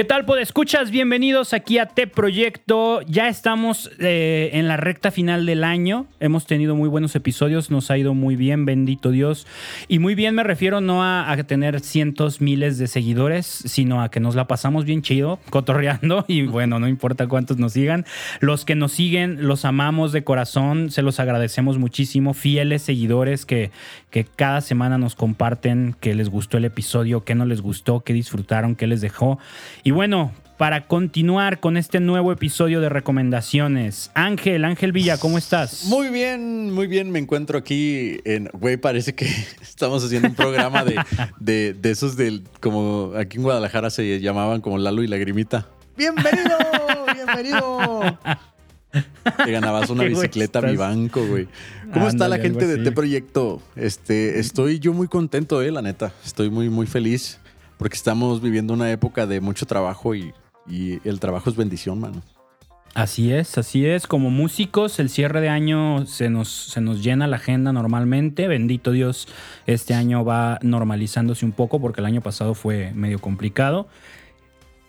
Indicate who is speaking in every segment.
Speaker 1: ¿Qué tal, escuchas? Bienvenidos aquí a T Proyecto. Ya estamos eh, en la recta final del año. Hemos tenido muy buenos episodios, nos ha ido muy bien, bendito Dios. Y muy bien me refiero no a, tener cientos, miles de seguidores, sino a que nos la pasamos bien chido, cotorreando. Y bueno, no importa cuántos nos sigan. Los que nos siguen, los amamos de corazón, se los agradecemos muchísimo. Fieles seguidores que, que cada semana nos comparten que les gustó el episodio, que no les gustó, que disfrutaron, que les dejó. Y bueno, para continuar con este nuevo episodio de recomendaciones. Ángel, Ángel Villa, ¿cómo estás?
Speaker 2: Muy bien, muy bien. Me encuentro aquí en, güey, parece que estamos haciendo un programa de, de, esos del, como aquí en Guadalajara se llamaban como Lalo y Lagrimita. Bienvenido, bienvenido. Te ganabas una bicicleta a mi banco, güey. ¿Cómo está la gente de este proyecto? Este, estoy yo muy contento, eh, la neta. Estoy muy, muy feliz porque estamos viviendo una época de mucho trabajo y, el trabajo es bendición, mano.
Speaker 1: Así es, así es. Como músicos, el cierre de año se nos, se nos llena la agenda normalmente. Bendito Dios, este año va normalizándose un poco porque el año pasado fue medio complicado.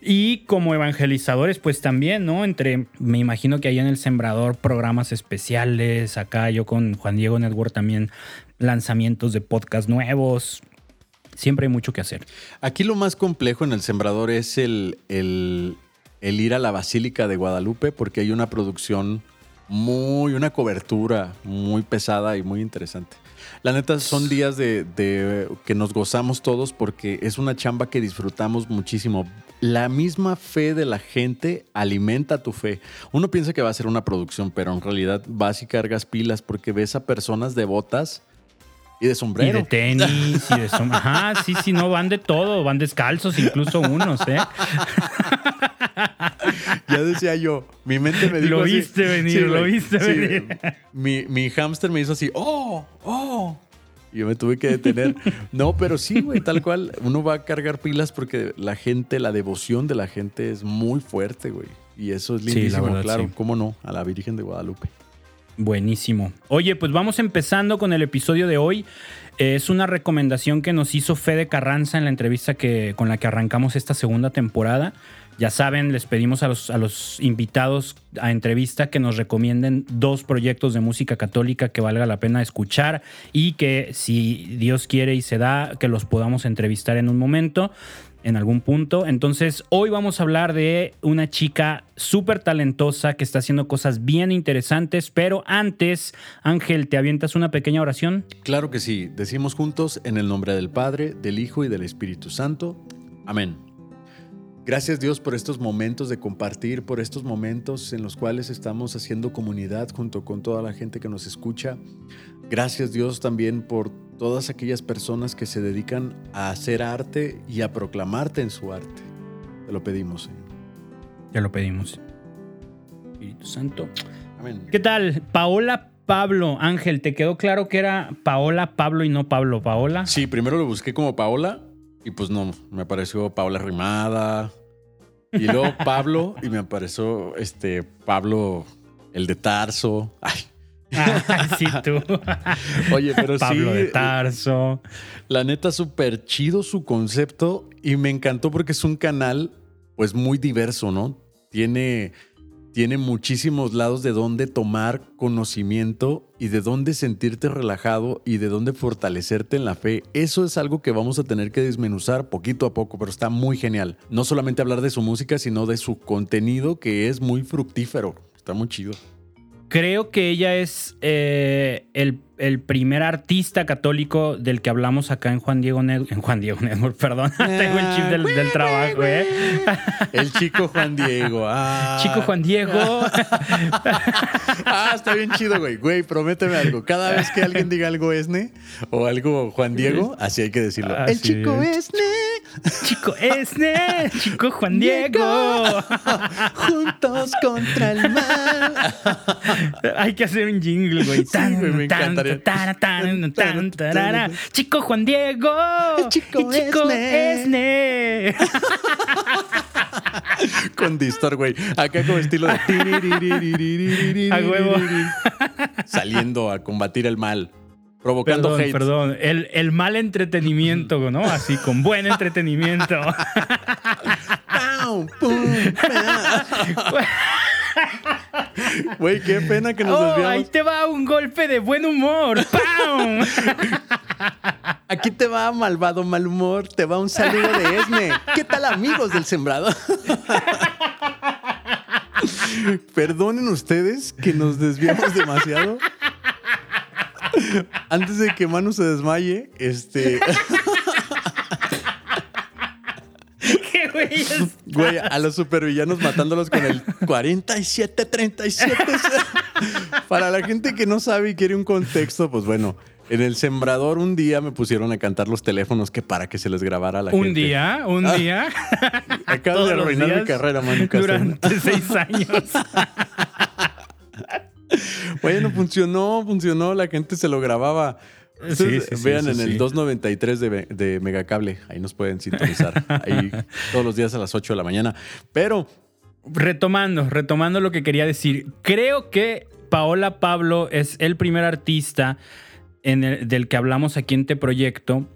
Speaker 1: Y como evangelizadores, pues también, ¿no? Entre, me imagino que hay en el Sembrador programas especiales, acá yo con Juan Diego Network también lanzamientos de podcast nuevos, siempre hay mucho que hacer.
Speaker 2: Aquí lo más complejo en el sembrador es el, el, ir a la Basílica de Guadalupe porque hay una producción muy, una cobertura muy pesada y muy interesante. La neta son días de, de, que nos gozamos todos porque es una chamba que disfrutamos muchísimo. La misma fe de la gente alimenta tu fe. Uno piensa que va a ser una producción, pero en realidad vas y cargas pilas porque ves a personas devotas y de sombrero.
Speaker 1: Y de tenis, y de sombrero. Ajá, sí, sí, no, van de todo, van descalzos incluso unos, ¿eh?
Speaker 2: ya decía yo, mi mente me dijo
Speaker 1: Lo viste venir, lo viste venir.
Speaker 2: Mi, mi hámster me hizo así, ¡oh! ¡oh! Y yo me tuve que detener. No, pero sí, güey, tal cual. Uno va a cargar pilas porque la gente, la devoción de la gente es muy fuerte, güey. Y eso es lindísimo, claro. ¿Cómo no? A la Virgen de Guadalupe.
Speaker 1: Buenísimo. Oye, pues vamos empezando con el episodio de hoy. Es una recomendación que nos hizo Fede Carranza en la entrevista que, con la que arrancamos esta segunda temporada. Ya saben, les pedimos a los, a los invitados a entrevista que nos recomienden dos proyectos de música católica que valga la pena escuchar y que si Dios quiere y se da, que los podamos entrevistar en un momento en algún punto. Entonces, hoy vamos a hablar de una chica súper talentosa que está haciendo cosas bien interesantes, pero antes, Ángel, ¿te avientas una pequeña oración?
Speaker 2: Claro que sí. Decimos juntos en el nombre del Padre, del Hijo y del Espíritu Santo. Amén. Gracias Dios por estos momentos de compartir, por estos momentos en los cuales estamos haciendo comunidad junto con toda la gente que nos escucha. Gracias Dios también por todas aquellas personas que se dedican a hacer arte y a proclamarte en su arte. Te lo pedimos, Señor.
Speaker 1: Ya lo pedimos. Espíritu Santo. Amén. ¿Qué tal? Paola Pablo, Ángel, ¿te quedó claro que era Paola Pablo y no Pablo Paola?
Speaker 2: Sí, primero lo busqué como Paola y pues no, me apareció Paola Rimada. Y luego Pablo y me apareció este Pablo el de Tarso. Ay,
Speaker 1: Ah, sí, tú.
Speaker 2: Oye, pero
Speaker 1: Pablo de Tarso.
Speaker 2: La neta, súper chido su concepto y me encantó porque es un canal, pues muy diverso, ¿no? Tiene, tiene muchísimos lados de dónde tomar conocimiento y de dónde sentirte relajado y de dónde fortalecerte en la fe. Eso es algo que vamos a tener que desmenuzar poquito a poco, pero está muy genial. No solamente hablar de su música, sino de su contenido que es muy fructífero. Está muy chido.
Speaker 1: Creo que ella es eh, el el primer artista católico del que hablamos acá en Juan Diego Network. En Juan Diego Network, perdón. Tengo el chip del, trabajo, ¿eh?
Speaker 2: El chico Juan Diego. Ah.
Speaker 1: Chico Juan Diego.
Speaker 2: ah, está bien chido, güey. Güey, prométeme algo. Cada vez que alguien diga algo Esne o algo Juan Diego, así hay que decirlo.
Speaker 1: el chico Esne. Chico Esne. Chico Juan Diego.
Speaker 2: Juntos contra el mal.
Speaker 1: hay que hacer un jingle, güey. Tan, sí, me encantaría Chico Juan Diego.
Speaker 2: chico, Esne. Con distor, güey. Acá como estilo de.
Speaker 1: A huevo.
Speaker 2: Saliendo a combatir el mal. Provocando
Speaker 1: perdón, Perdón, el, el mal entretenimiento, ¿no? Así, con buen entretenimiento.
Speaker 2: ¡Pau! ¡Pum! Güey, qué pena que nos
Speaker 1: Oh,
Speaker 2: desviamos.
Speaker 1: ahí te va un golpe de buen humor. ¡Pam!
Speaker 2: Aquí te va, malvado mal humor. Te va un saludo de Esme. ¿Qué tal, amigos del Sembrador? Perdonen ustedes que nos desviamos demasiado. Antes de que Manu se desmaye, este.
Speaker 1: ¿Qué güey?
Speaker 2: Güey, a los supervillanos matándolos con el 47-37. Para la gente que no sabe y quiere un contexto, pues bueno, en el sembrador un día me pusieron a cantar los teléfonos que para que se les grabara a la gente.
Speaker 1: Un día, un
Speaker 2: Ah.
Speaker 1: día. Todos
Speaker 2: de arruinar mi carrera, Manu.
Speaker 1: Durante seis años.
Speaker 2: Bueno, funcionó, funcionó, la gente se lo grababa. Entonces,
Speaker 1: Sí, sí,
Speaker 2: vean
Speaker 1: sí,
Speaker 2: en el 293 de, de Megacable, ahí nos pueden sintonizar, ahí todos los días a las 8 de la mañana. Pero
Speaker 1: Retomando, retomando lo que quería decir. Creo que Paola Pablo es el primer artista en el- del que hablamos aquí en este proyecto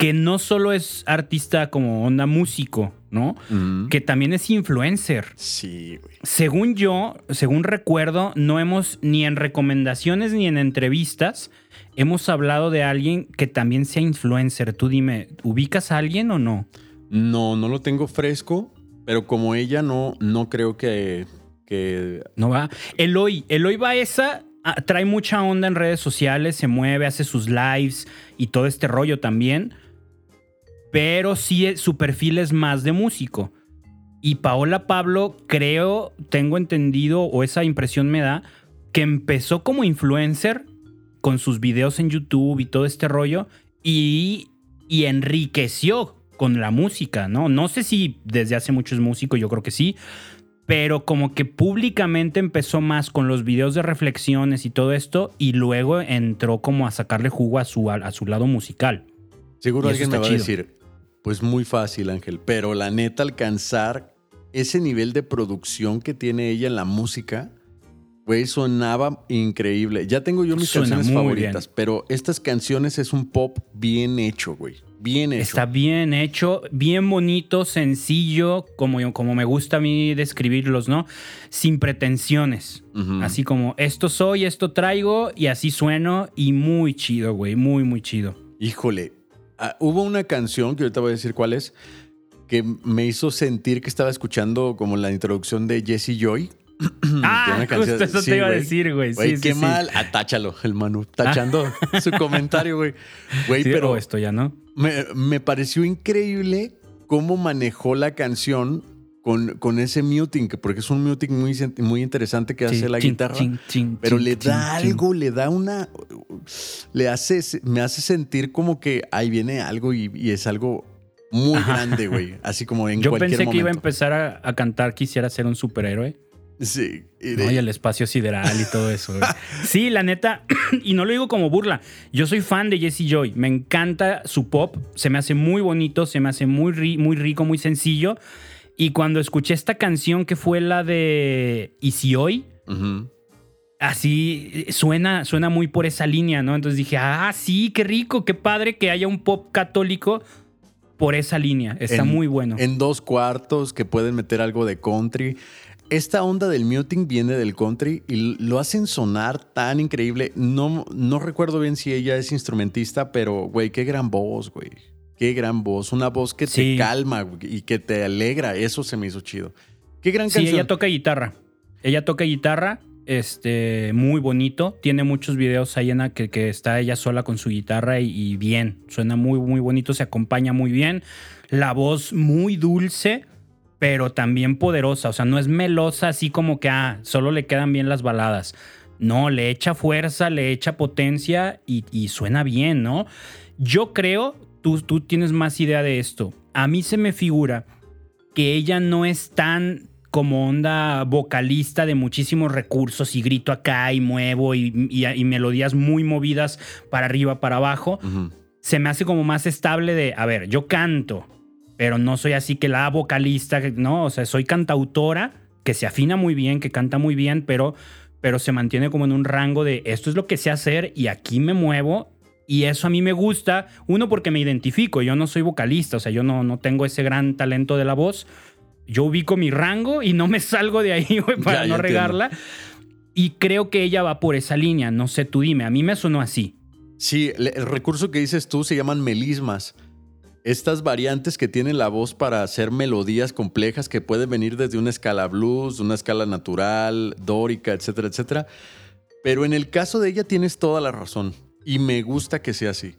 Speaker 1: que no solo es artista como onda músico, ¿no?
Speaker 2: mm,
Speaker 1: Que también es influencer.
Speaker 2: sí, güey.
Speaker 1: Según yo, según recuerdo, no hemos ni en recomendaciones ni en entrevistas hemos hablado de alguien que también sea influencer. Tú dime, ¿ubicas a alguien o no?
Speaker 2: No, no lo tengo fresco, pero como ella no, no creo que, que
Speaker 1: No va. Eloy, Eloy Baeza ah, trae mucha onda en redes sociales, se mueve, hace sus lives y todo este rollo también. Pero sí, eh, su perfil es más de músico. Y Paola Pablo, creo, tengo entendido, o esa impresión me da, que empezó como influencer con sus videos en YouTube y todo este rollo. Y, y enriqueció con la música, ¿no? No sé si desde hace mucho es músico, yo creo que sí pero como que públicamente empezó más con los videos de reflexiones y todo esto, y luego entró como a sacarle jugo a su, a su lado musical.
Speaker 2: seguro alguien me
Speaker 1: está
Speaker 2: va a
Speaker 1: chido.
Speaker 2: decir, pues muy fácil, Ángel, pero la neta alcanzar ese nivel de producción que tiene ella en la música, güey, sonaba increíble. Ya tengo yo mis
Speaker 1: Suena
Speaker 2: canciones favoritas, pero estas canciones es un pop bien hecho, güey. Bien hecho.
Speaker 1: Está bien hecho, bien bonito, sencillo, como, como me gusta a mí describirlos, ¿no? Sin pretensiones. Así como esto soy, esto traigo, y así sueno, y muy chido, güey, muy, muy chido.
Speaker 2: Híjole, ah, hubo una canción, que ahorita voy a decir cuál es, que me hizo sentir que estaba escuchando como la introducción de Jesse Joy.
Speaker 1: ah, justo eso
Speaker 2: sí,
Speaker 1: te iba a decir, güey. Sí, sí,
Speaker 2: qué
Speaker 1: sí.
Speaker 2: mal. Atáchalo, el Manu. Tachando su comentario, güey. Güey, pero
Speaker 1: o esto ya no.
Speaker 2: me, me pareció increíble cómo manejó la canción con, con ese muting, que- porque es un muting muy, muy interesante que hace la
Speaker 1: chin,
Speaker 2: guitarra.
Speaker 1: chin,
Speaker 2: pero
Speaker 1: chin,
Speaker 2: le da algo, le da una. Le hace, me hace sentir como que ahí viene algo y, y es algo muy
Speaker 1: Ajá.
Speaker 2: grande, güey. Así como en
Speaker 1: Yo
Speaker 2: cualquier
Speaker 1: pensé
Speaker 2: momento.
Speaker 1: que iba a empezar a, a cantar Quisiera ser un superhéroe.
Speaker 2: Sí. y
Speaker 1: ¿no?
Speaker 2: de-
Speaker 1: Y el espacio sideral y todo eso. güey. Sí, la neta, y no lo digo como burla. Yo soy fan de Jesse Joy. Me encanta su pop. Se me hace muy bonito, se me hace muy, ri- muy rico, muy sencillo. Y cuando escuché esta canción que fue la de ¿Y si hoy? Así suena, suena muy por esa línea, ¿no? Entonces dije, ah, sí, qué rico, qué padre que haya un pop católico por esa línea. Está
Speaker 2: En-
Speaker 1: muy bueno.
Speaker 2: En dos cuartos que pueden meter algo de country. Esta onda del muting viene del country y lo hacen sonar tan increíble. No, no recuerdo bien si ella es instrumentista, pero, güey, qué gran voz, güey. Qué gran voz. Una voz que
Speaker 1: Sí.
Speaker 2: te calma y que te alegra. Eso se me hizo chido. Qué gran
Speaker 1: Sí,
Speaker 2: canción.
Speaker 1: ella toca guitarra. Ella toca guitarra, este, muy bonito. Tiene muchos videos ahí en la que, que está ella sola con su guitarra y, y bien. Suena muy, muy bonito, se acompaña muy bien. La voz muy dulce, pero también poderosa. O sea, no es melosa así como que, ah, solo le quedan bien las baladas. No, le echa fuerza, le echa potencia y, y suena bien, ¿no? Yo creo, tú, tú tienes más idea de esto. A mí se me figura que ella no es tan como onda vocalista de muchísimos recursos y grito acá y muevo y, y- y melodías muy movidas para arriba, para abajo. Se me hace como más estable de, a ver, yo canto, pero no soy así que la vocalista, no, o sea, soy cantautora que se afina muy bien, que canta muy bien, pero, pero se mantiene como en un rango de esto es lo que sé hacer y aquí me muevo. Y eso a mí me gusta, uno porque me identifico, yo no soy vocalista, o sea, yo no, no tengo ese gran talento de la voz, yo ubico mi rango y no me salgo de ahí, güey, para
Speaker 2: Ya,
Speaker 1: no regarla. Y creo que ella va por esa línea. No sé, tú dime. A mí me sonó así.
Speaker 2: Sí, el recurso que dices tú se llaman melismas. Estas variantes que tiene la voz para hacer melodías complejas que pueden venir desde una escala blues, una escala natural, dórica, etcétera, etcétera. Pero en el caso de ella tienes toda la razón. Y me gusta que sea así.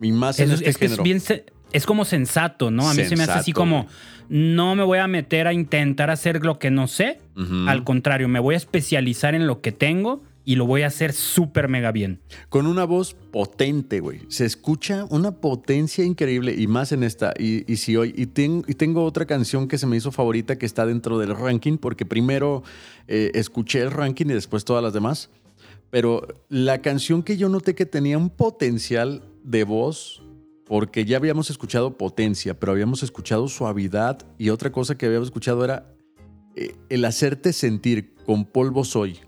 Speaker 2: Y más en
Speaker 1: Eso-
Speaker 2: este
Speaker 1: es que es
Speaker 2: género.
Speaker 1: bien. se- Es como sensato, ¿no? A mí se me hace así
Speaker 2: Sensato,
Speaker 1: como. No me voy a meter a intentar hacer lo que no sé.
Speaker 2: Ujú.
Speaker 1: Al contrario, me voy a especializar en lo que tengo y lo voy a hacer súper mega bien.
Speaker 2: Con una voz potente, güey. Se escucha una potencia increíble y más en esta. Y, y si hoy. Y, ten- y tengo otra canción que se me hizo favorita que está dentro del ranking, porque primero eh, escuché el ranking y después todas las demás. Pero la canción que yo noté que tenía un potencial de voz, porque ya habíamos escuchado potencia, pero habíamos escuchado suavidad y otra cosa que habíamos escuchado era eh, el hacerte sentir con polvo soy.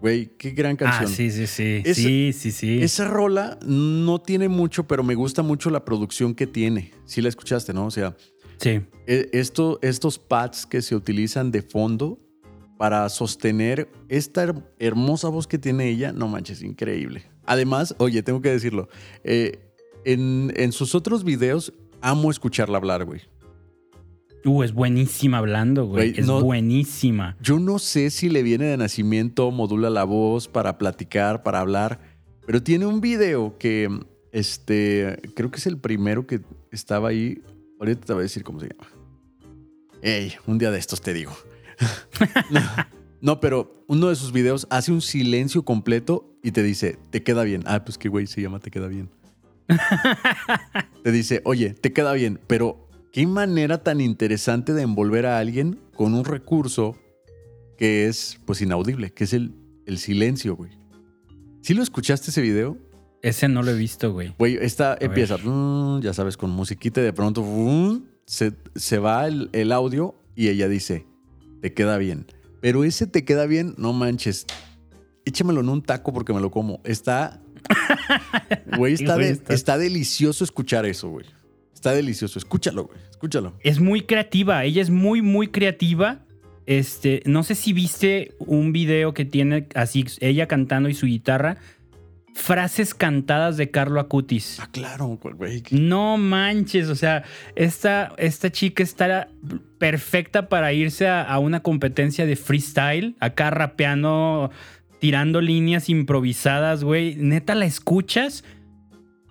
Speaker 2: Güey, qué gran canción.
Speaker 1: Ah, sí, sí, sí.
Speaker 2: Esa-
Speaker 1: sí, sí, sí.
Speaker 2: Esa rola no tiene mucho, pero me gusta mucho la producción que tiene. Sí la escuchaste, ¿no? O sea,
Speaker 1: Sí.
Speaker 2: e- esto, estos pads que se utilizan de fondo para sostener esta her- hermosa voz que tiene ella, no manches, increíble. Además, oye, tengo que decirlo, eh, en, en sus otros videos amo escucharla hablar, güey.
Speaker 1: Uh, es buenísima hablando, güey.
Speaker 2: Güey,
Speaker 1: Es
Speaker 2: no-
Speaker 1: buenísima.
Speaker 2: Yo no sé si le viene de nacimiento, modula la voz para platicar, para hablar, pero tiene un video que, este, creo que es el primero que estaba ahí. Ahorita te voy a decir cómo se llama. Ey, un día de estos te digo. No, no, pero uno de sus videos hace un silencio completo y te dice, te queda bien. Ah, pues qué güey se llama, te queda bien. te dice, oye, te queda bien, pero qué manera tan interesante de envolver a alguien con un recurso que es pues inaudible, que es el, el silencio, güey. ¿Sí lo escuchaste ese video?
Speaker 1: Ese no lo he visto, güey.
Speaker 2: Güey, esta
Speaker 1: ver.
Speaker 2: empieza, mm, ya sabes, con musiquita y de pronto mm, se, se va el, el audio y ella dice, te queda bien. Pero ese te queda bien, no manches. Échamelo en un taco porque me lo como. Está... Güey, está, de-
Speaker 1: está
Speaker 2: delicioso escuchar eso, güey. Está delicioso. Escúchalo, güey. Escúchalo.
Speaker 1: Es muy creativa. Ella es muy, muy creativa. Este, no sé si viste un video que tiene así, ella cantando y su guitarra. Frases cantadas de Carlo Acutis.
Speaker 2: Ah, claro, güey.
Speaker 1: No manches, o sea, esta, esta chica está perfecta para irse a, a una competencia de freestyle, acá rapeando, tirando líneas improvisadas, güey. Neta la escuchas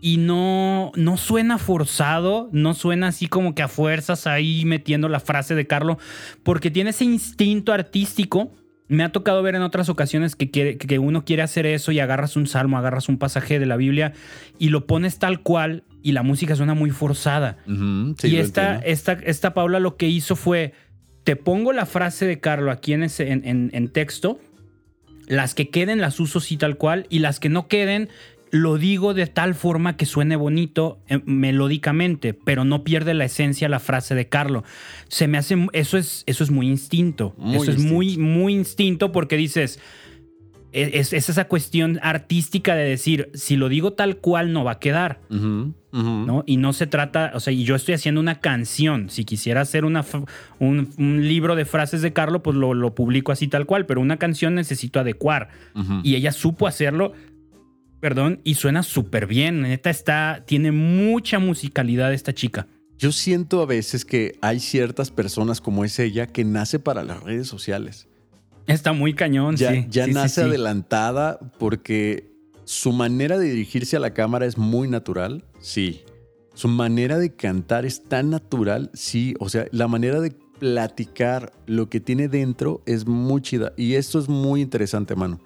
Speaker 1: y no, no suena forzado, no suena así como que a fuerzas ahí metiendo la frase de Carlo, porque tiene ese instinto artístico. Me ha tocado ver en otras ocasiones que, quiere, que uno quiere hacer eso y agarras un salmo, agarras un pasaje de la Biblia y lo pones tal cual y la música suena muy forzada.
Speaker 2: Sí,
Speaker 1: y esta, esta, esta Paula lo que hizo fue, te pongo la frase de Carlo aquí en, ese, en, en- en texto, las que queden las uso así tal cual y las que no queden lo digo de tal forma que suene bonito eh, melódicamente, pero no pierde la esencia la frase de Carlo. Se me hace, eso es, eso es muy instinto.
Speaker 2: Muy
Speaker 1: eso es muy, muy instinto porque dices, e, es, es esa cuestión artística de decir, si lo digo tal cual no va a quedar. ¿no? Y no se trata, o sea, y yo estoy haciendo una canción. Si quisiera hacer una, un, un libro de frases de Carlo, pues lo, lo publico así tal cual, pero una canción necesito adecuar. Y ella supo hacerlo, perdón, y suena súper bien. Neta está, tiene mucha musicalidad esta chica.
Speaker 2: Yo siento a veces que hay ciertas personas como es ella que nace para las redes sociales.
Speaker 1: Está muy cañón,
Speaker 2: Ya,
Speaker 1: sí.
Speaker 2: ya
Speaker 1: Sí,
Speaker 2: nace
Speaker 1: sí.
Speaker 2: adelantada porque su manera de dirigirse a la cámara es muy natural, sí. Su manera de cantar es tan natural, sí. O sea, la manera de platicar lo que tiene dentro es muy chida. Y esto es muy interesante, mano.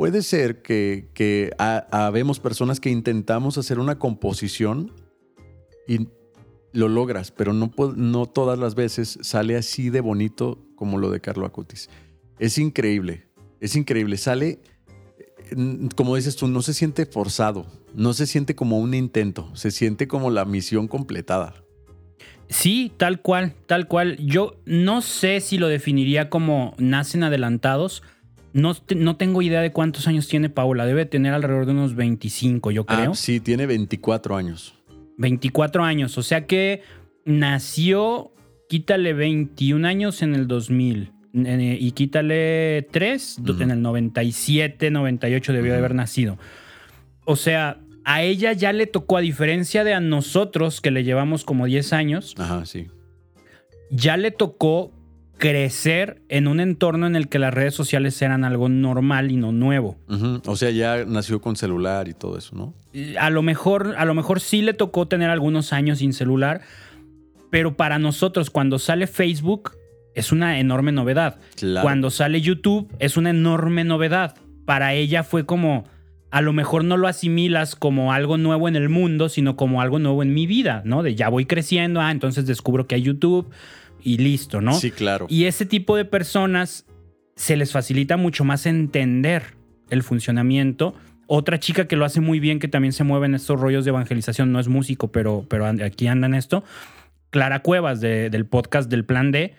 Speaker 2: Puede ser que, que habemos personas que intentamos hacer una composición y lo logras, pero no, no todas las veces sale así de bonito como lo de Carlo Acutis. Es increíble, es increíble. Sale, eh, como dices tú, no se siente forzado, no se siente como un intento, se siente como la misión completada.
Speaker 1: Sí, tal cual, tal cual. Yo no sé si lo definiría como nacen adelantados. No, no tengo idea de cuántos años tiene Paula. Debe tener alrededor de unos 25, yo creo.
Speaker 2: Ah, sí, tiene 24 años.
Speaker 1: 24 años. O sea que nació quítale 21 años en el 2000 eh, y quítale 3 en el 97, 98 debió de haber nacido. O sea, a ella ya le tocó, a diferencia de a nosotros que le llevamos como 10 años,
Speaker 2: Ajá, sí.
Speaker 1: ya le tocó crecer en un entorno en el que las redes sociales eran algo normal y no nuevo.
Speaker 2: O sea, ya nació con celular y todo eso, ¿no?
Speaker 1: A lo mejor, a lo mejor sí le tocó tener algunos años sin celular, pero para nosotros cuando sale Facebook es una enorme novedad.
Speaker 2: Claro.
Speaker 1: Cuando sale YouTube es una enorme novedad. Para ella fue como, a lo mejor no lo asimilas como algo nuevo en el mundo, sino como algo nuevo en mi vida, ¿no? De ya voy creciendo, ah, entonces descubro que hay YouTube y listo, ¿no?
Speaker 2: Sí, claro.
Speaker 1: Y ese tipo de personas se les facilita mucho más entender el funcionamiento. Otra chica que lo hace muy bien, que también se mueve en estos rollos de evangelización, no es músico, pero, pero aquí anda en esto. Clara Cuevas de- del podcast del Plan D.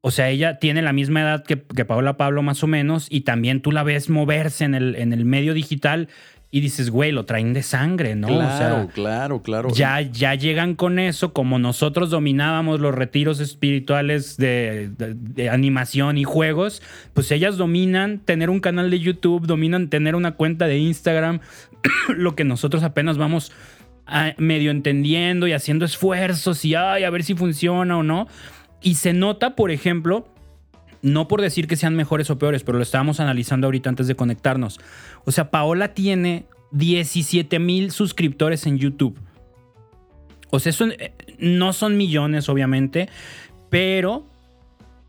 Speaker 1: O sea, ella tiene la misma edad que, que Paola Pablo más o menos y también tú la ves moverse en el, en el medio digital y dices, güey, lo traen de sangre, ¿no?
Speaker 2: Claro,
Speaker 1: o sea,
Speaker 2: claro, claro.
Speaker 1: ya, ya llegan con eso, como nosotros dominábamos los retiros espirituales de, de- de animación y juegos, pues ellas dominan tener un canal de YouTube, dominan tener una cuenta de Instagram, lo que nosotros apenas vamos ah, medio entendiendo y haciendo esfuerzos y ay, a ver si funciona o no. Y se nota, por ejemplo, no por decir que sean mejores o peores, pero lo estábamos analizando ahorita antes de conectarnos. O sea, Paola tiene 17 mil suscriptores en YouTube. O sea, eso eh, no son millones, obviamente, pero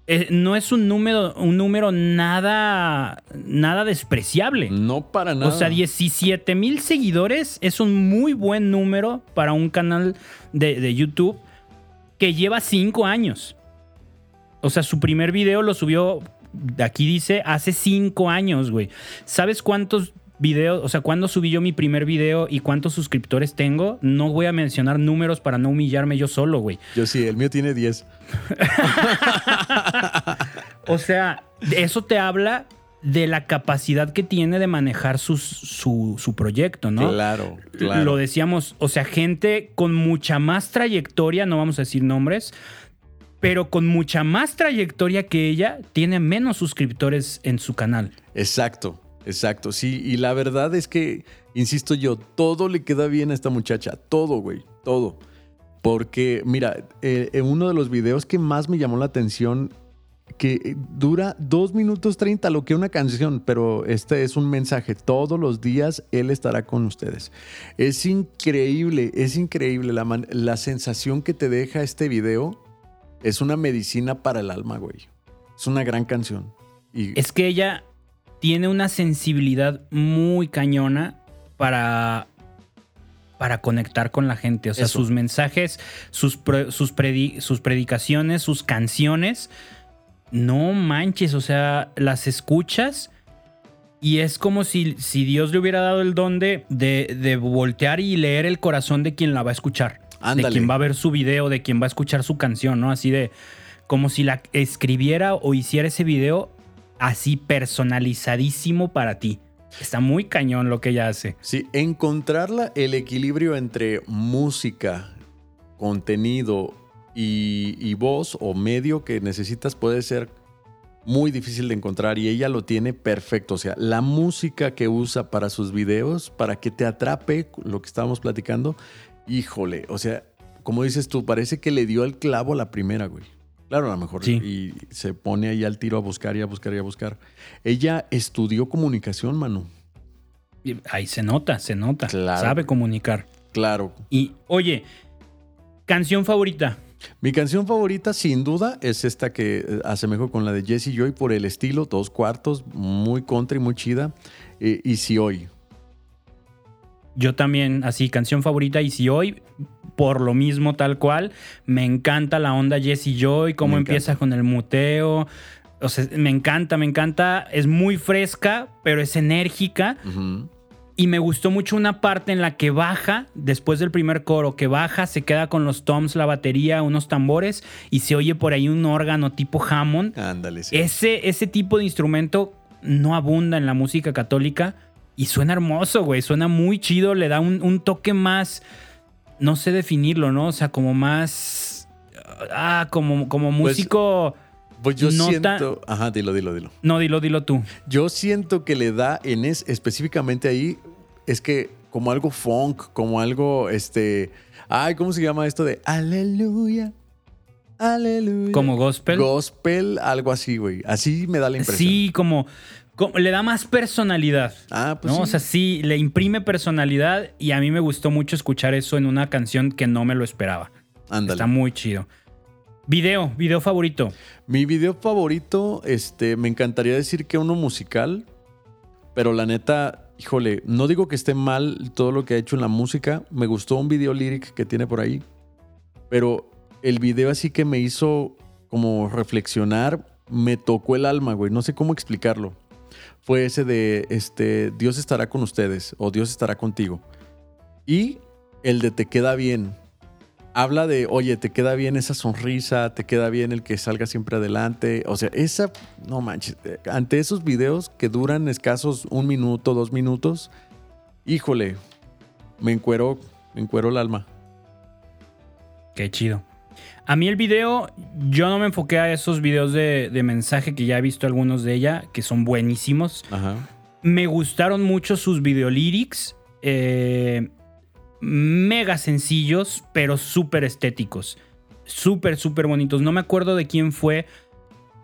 Speaker 1: eh, no es un número, un número nada, nada despreciable.
Speaker 2: No para nada.
Speaker 1: O sea, 17 mil seguidores es un muy buen número para un canal de, de YouTube que lleva 5 años. O sea, su primer video lo subió, aquí dice, hace 5 años, güey. ¿Sabes cuántos videos, o sea, cuándo subí yo mi primer video y cuántos suscriptores tengo? No voy a mencionar números para no humillarme yo solo, güey.
Speaker 2: Yo sí, el mío tiene 10.
Speaker 1: O sea, eso te habla de la capacidad que tiene de manejar sus- su, su proyecto, ¿no?
Speaker 2: Claro, claro.
Speaker 1: Lo decíamos, o sea, gente con mucha más trayectoria, no vamos a decir nombres, pero con mucha más trayectoria que ella, tiene menos suscriptores en su canal.
Speaker 2: Exacto, exacto. Sí, y la verdad es que, insisto yo, todo le queda bien a esta muchacha. Todo, güey, todo. Porque, mira, eh, en uno de los videos que más me llamó la atención, que eh, dura 2 minutos 30, lo que una canción, pero este es un mensaje. Todos los días Él estará con ustedes. Es increíble, es increíble la, la sensación que te deja este video. Es una medicina para el alma, güey. Es una gran canción. Y
Speaker 1: Es que ella tiene una sensibilidad muy cañona para, para conectar con la gente. O sea,
Speaker 2: Eso.
Speaker 1: sus mensajes, sus, pre- sus, predi- sus predicaciones, sus canciones, no manches, o sea, las escuchas y es como si, si Dios le hubiera dado el don de, de, de voltear y leer el corazón de quien la va a escuchar. De
Speaker 2: Ándale.
Speaker 1: quien va a ver su video, de quien va a escuchar su canción, ¿no? Así de como si la escribiera o hiciera ese video así personalizadísimo para ti. Está muy cañón lo que ella hace.
Speaker 2: Sí, encontrarla el equilibrio entre música, contenido y, y voz o medio que necesitas puede ser muy difícil de encontrar y ella lo tiene perfecto. O sea, la música que usa para sus videos, para que te atrape lo que estábamos platicando, híjole, o sea, como dices tú, parece que le dio el clavo a la primera, güey. Claro, a lo mejor.
Speaker 1: Sí.
Speaker 2: Y se pone ahí al tiro a buscar y a buscar y a buscar. Ella estudió comunicación, Manu.
Speaker 1: Ahí se nota, se nota.
Speaker 2: Claro.
Speaker 1: Sabe comunicar.
Speaker 2: Claro,
Speaker 1: Y, oye, canción favorita.
Speaker 2: Mi canción favorita, sin duda, es esta que eh, asemejo con la de Jesse Joy por el estilo, dos cuartos, muy country, muy chida. eh, y si hoy.
Speaker 1: Yo también, así, canción favorita. Y si hoy, por lo mismo, tal cual, me encanta la onda Jesse Joy, cómo
Speaker 2: Me
Speaker 1: empieza
Speaker 2: encanta.
Speaker 1: con el muteo. O sea, me encanta, me encanta. Es muy fresca, pero es enérgica. Y me gustó mucho una parte en la que baja, después del primer coro, que baja, se queda con los toms, la batería, unos tambores y se oye por ahí un órgano tipo Hammond.
Speaker 2: Ándale, sí.
Speaker 1: Ese, ese tipo de instrumento no abunda en la música católica y suena hermoso, güey. Suena muy chido, le da un, un toque más, no sé definirlo, ¿no? O sea, como más... ah, como, como músico.
Speaker 2: Pues yo
Speaker 1: no
Speaker 2: siento. Ajá, dilo, dilo, dilo.
Speaker 1: No, dilo, dilo tú.
Speaker 2: Yo siento que le da en es, específicamente ahí, es que como algo funk, como algo, este. Ay, ¿cómo se llama esto de aleluya? Aleluya.
Speaker 1: Como gospel.
Speaker 2: Gospel, algo así, güey. Así me da la impresión.
Speaker 1: Sí, como- le da más personalidad.
Speaker 2: Ah, pues
Speaker 1: ¿no?
Speaker 2: sí.
Speaker 1: O sea, sí, le imprime personalidad y a mí me gustó mucho escuchar eso en una canción que no me lo esperaba.
Speaker 2: Ándale.
Speaker 1: Está muy chido. Video, video favorito.
Speaker 2: Mi video favorito, este, me encantaría decir que uno musical, pero la neta, híjole, no digo que esté mal todo lo que ha hecho en la música. Me gustó un video lyric que tiene por ahí, pero el video así que me hizo como reflexionar, me tocó el alma, güey. No sé cómo explicarlo. Fue ese de, este, Dios estará con ustedes o Dios estará contigo. Y el de te queda bien habla de, oye, te queda bien esa sonrisa, te queda bien el que salga siempre adelante. O sea, esa, no manches, ante esos videos que duran escasos un minuto, dos minutos, híjole, me encuero, me encuero el alma.
Speaker 1: Qué chido. A mí el video, yo no me enfoqué a esos videos de, de mensaje que ya he visto algunos de ella, que son buenísimos.
Speaker 2: Ajá.
Speaker 1: Me gustaron mucho sus videolyrics. eh, mega sencillos, pero súper estéticos. Súper, súper bonitos. No me acuerdo de quién fue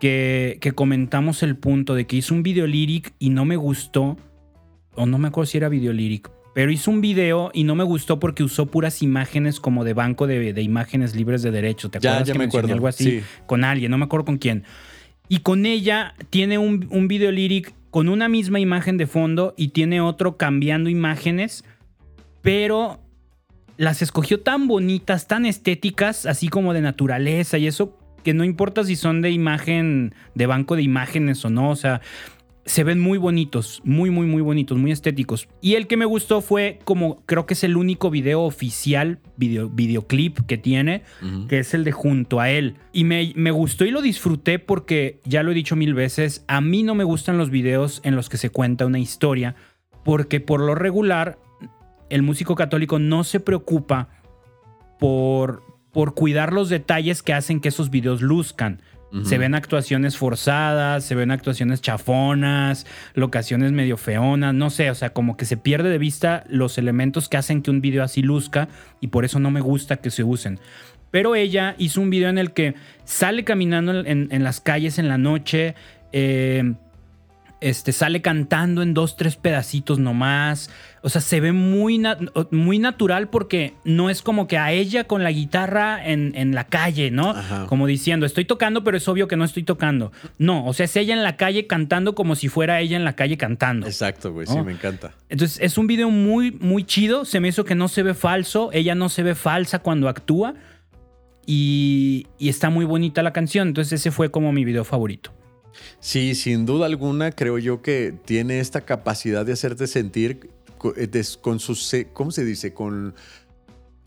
Speaker 1: que, que comentamos el punto de que hizo un videolyric y no me gustó. O no me acuerdo si era videolyric. Pero hizo un video y no me gustó porque usó puras imágenes como de banco de, de imágenes libres de derecho. ¿Te acuerdas
Speaker 2: ya
Speaker 1: que
Speaker 2: me acuerdo.
Speaker 1: algo así?
Speaker 2: Sí.
Speaker 1: con alguien, no me acuerdo con quién. Y con ella tiene un, un video lyric con una misma imagen de fondo y tiene otro cambiando imágenes, pero las escogió tan bonitas, tan estéticas, así como de naturaleza y eso, que no importa si son de imagen, de banco de imágenes o no, o sea, se ven muy bonitos, muy, muy, muy bonitos, muy estéticos. Y el que me gustó fue como, creo que es el único video oficial, video, videoclip que tiene, que es el de junto a él. Y me, me gustó y lo disfruté porque, ya lo he dicho mil veces, a mí no me gustan los videos en los que se cuenta una historia, porque por lo regular el músico católico no se preocupa por, por cuidar los detalles que hacen que esos videos luzcan. Se ven actuaciones forzadas, se ven actuaciones chafonas, locaciones medio feonas, no sé, o sea, como que se pierde de vista los elementos que hacen que un video así luzca y por eso no me gusta que se usen. Pero ella hizo un video en el que sale caminando en, en las calles en la noche, eh, este, sale cantando en dos, tres pedacitos nomás. O sea, se ve muy, na- muy natural porque no es como que a ella con la guitarra en, en la calle, ¿no?
Speaker 2: Ajá.
Speaker 1: Como diciendo, estoy tocando, pero es obvio que no estoy tocando. No, o sea, es ella en la calle cantando como si fuera ella en la calle cantando.
Speaker 2: Exacto, güey, sí, me encanta.
Speaker 1: Entonces es un video muy, muy chido. Se me hizo que no se ve falso. Ella no se ve falsa cuando actúa. Y, y está muy bonita la canción. Entonces ese fue como mi video favorito.
Speaker 2: Sí, sin duda alguna, creo yo que tiene esta capacidad de hacerte sentir eh, con su, ¿cómo se dice? Con,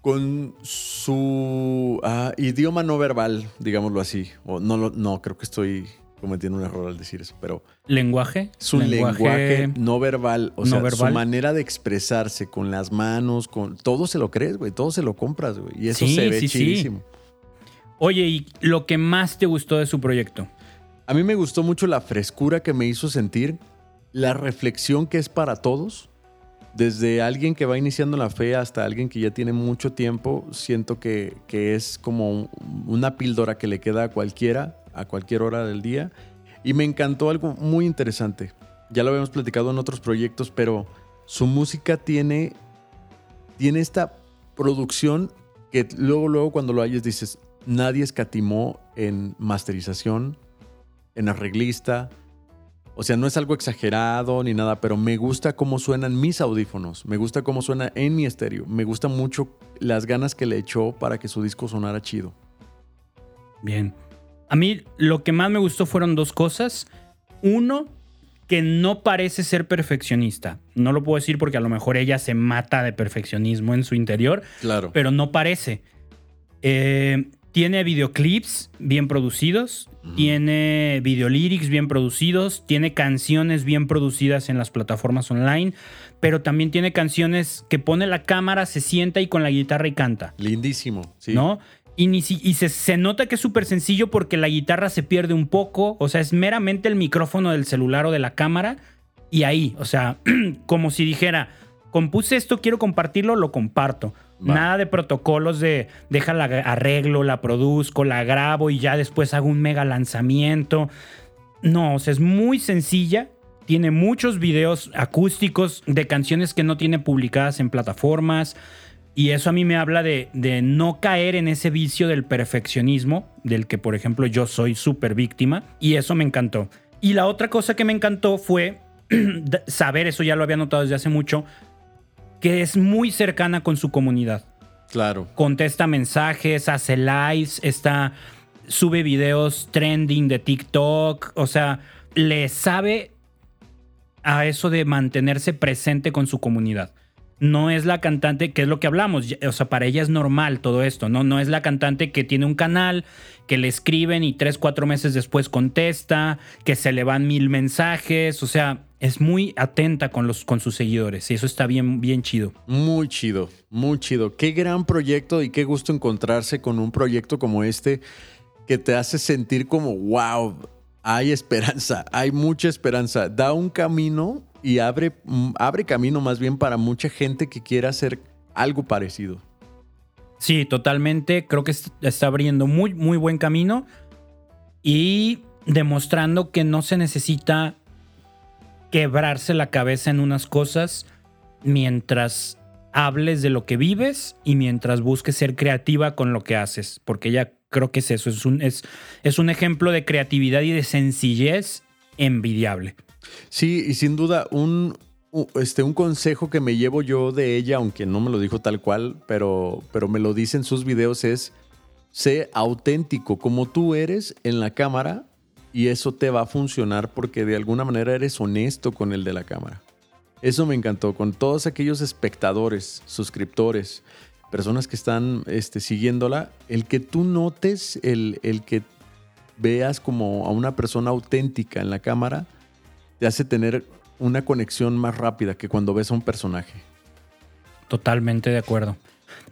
Speaker 2: con su ah, idioma no verbal, digámoslo así. O no, no, creo que estoy cometiendo un error al decir eso, pero
Speaker 1: Lenguaje.
Speaker 2: su lenguaje, no verbal, o
Speaker 1: no
Speaker 2: sea,
Speaker 1: verbal.
Speaker 2: su manera de expresarse con las manos, con todo se lo crees, güey, todo se lo compras, güey, y eso
Speaker 1: Sí,
Speaker 2: se ve
Speaker 1: sí, sí.
Speaker 2: chidísimo.
Speaker 1: Oye, ¿y lo que más te gustó de su proyecto?
Speaker 2: A mí me gustó mucho la frescura que me hizo sentir, la reflexión que es para todos. Desde alguien que va iniciando la fe hasta alguien que ya tiene mucho tiempo, siento que, que es como un- una píldora que le queda a cualquiera, a cualquier hora del día. Y me encantó algo muy interesante. Ya lo habíamos platicado en otros proyectos, pero su música tiene, tiene esta producción que luego, luego cuando lo hayas dices, nadie escatimó en masterización, en arreglista. O sea, no es algo exagerado ni nada, pero me gusta cómo suenan mis audífonos, me gusta cómo suena en mi estéreo, me gusta mucho las ganas que le echó para que su disco sonara chido.
Speaker 1: Bien. A mí lo que más me gustó fueron dos cosas. Uno, que no parece ser perfeccionista. No lo puedo decir porque a lo mejor ella se mata de perfeccionismo en su interior,
Speaker 2: Claro.
Speaker 1: pero no parece. Eh, tiene videoclips bien producidos,
Speaker 2: Ujú.
Speaker 1: tiene videolyrics bien producidos, tiene canciones bien producidas en las plataformas online, pero también tiene canciones que pone la cámara, se sienta y con la guitarra y canta.
Speaker 2: Lindísimo, sí.
Speaker 1: ¿no? Y, ni si- y se, se nota que es súper sencillo porque la guitarra se pierde un poco. O sea, es meramente el micrófono del celular o de la cámara. Y ahí, o sea, como si dijera, compuse esto, quiero compartirlo, lo comparto.
Speaker 2: Va.
Speaker 1: Nada de protocolos de déjala arreglo, la produzco, la grabo y ya después hago un mega lanzamiento. No, o sea, es muy sencilla. Tiene muchos videos acústicos de canciones que no tiene publicadas en plataformas. Y eso a mí me habla de, de no caer en ese vicio del perfeccionismo, del que, por ejemplo, yo soy súper víctima. Y eso me encantó. Y la otra cosa que me encantó fue saber, eso ya lo había notado desde hace mucho, que es muy cercana con su comunidad
Speaker 2: Claro.
Speaker 1: contesta mensajes, hace lives, está, sube videos trending de TikTok, o sea, le sabe a eso de mantenerse presente con su comunidad. No es la cantante, que es lo que hablamos, o sea, para ella es normal todo esto, ¿no? No es la cantante que tiene un canal, que le escriben y tres, cuatro meses después contesta, que se le van mil mensajes, o sea, es muy atenta con, los, con sus seguidores y eso está bien, bien chido.
Speaker 2: Muy chido, muy chido. Qué gran proyecto y qué gusto encontrarse con un proyecto como este que te hace sentir como, wow, hay esperanza, hay mucha esperanza. Da un camino y abre, mm, abre camino más bien para mucha gente que quiera hacer algo parecido.
Speaker 1: Sí, totalmente. Creo que est- está abriendo muy, muy buen camino y demostrando que no se necesita quebrarse la cabeza en unas cosas mientras hables de lo que vives y mientras busques ser creativa con lo que haces, porque ya creo que es eso, es un, es, es un ejemplo de creatividad y de sencillez envidiable.
Speaker 2: Sí, y sin duda, un, este, un consejo que me llevo yo de ella, aunque no me lo dijo tal cual, pero, pero me lo dice en sus videos, es sé auténtico como tú eres en la cámara y eso te va a funcionar porque de alguna manera eres honesto con el de la cámara. Eso me encantó, con todos aquellos espectadores, suscriptores, personas que están este, siguiéndola, el que tú notes, el, el que veas como a una persona auténtica en la cámara, te hace tener una conexión más rápida que cuando ves a un personaje.
Speaker 1: Totalmente de acuerdo.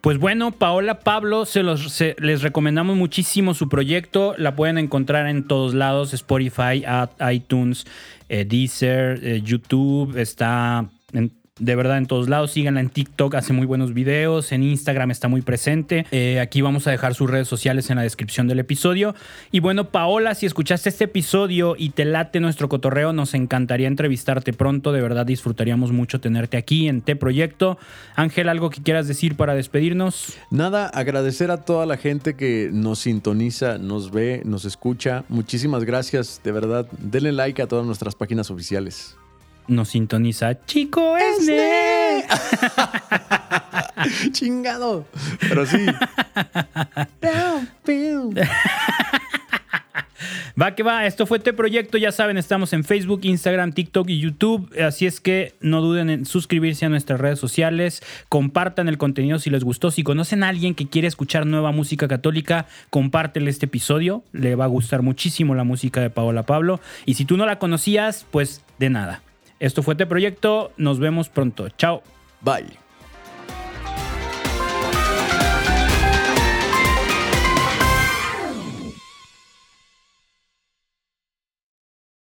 Speaker 1: Pues bueno, Paola Pablo, se los, les recomendamos muchísimo su proyecto. La pueden encontrar en todos lados: Spotify, iTunes, eh, Deezer, eh, YouTube. Está en- de verdad en todos lados. Síganla en TikTok, hace muy buenos videos. En Instagram está muy presente. Eh, aquí vamos a dejar sus redes sociales en la descripción del episodio. Y bueno, Paola, si escuchaste este episodio y te late nuestro cotorreo, nos encantaría entrevistarte pronto. De verdad disfrutaríamos mucho tenerte aquí en T Proyecto. Ángel, ¿algo que quieras decir para despedirnos?
Speaker 2: Nada, agradecer a toda la gente que nos sintoniza, nos ve, nos escucha. Muchísimas gracias, de verdad. Denle like a todas nuestras páginas oficiales.
Speaker 1: Nos sintoniza Chico Esne.
Speaker 2: Chingado. Pero sí.
Speaker 1: Va que va, esto fue T Proyecto, ya saben, estamos en Facebook, Instagram, TikTok y YouTube, así es que no duden en suscribirse a nuestras redes sociales, compartan el contenido si les gustó, si conocen a alguien que quiere escuchar nueva música católica, compártele este episodio, le va a gustar muchísimo la música de Paola Pablo, y si tú no la conocías, pues de nada. Esto fue T Proyecto, nos vemos pronto, chao.
Speaker 2: Bye.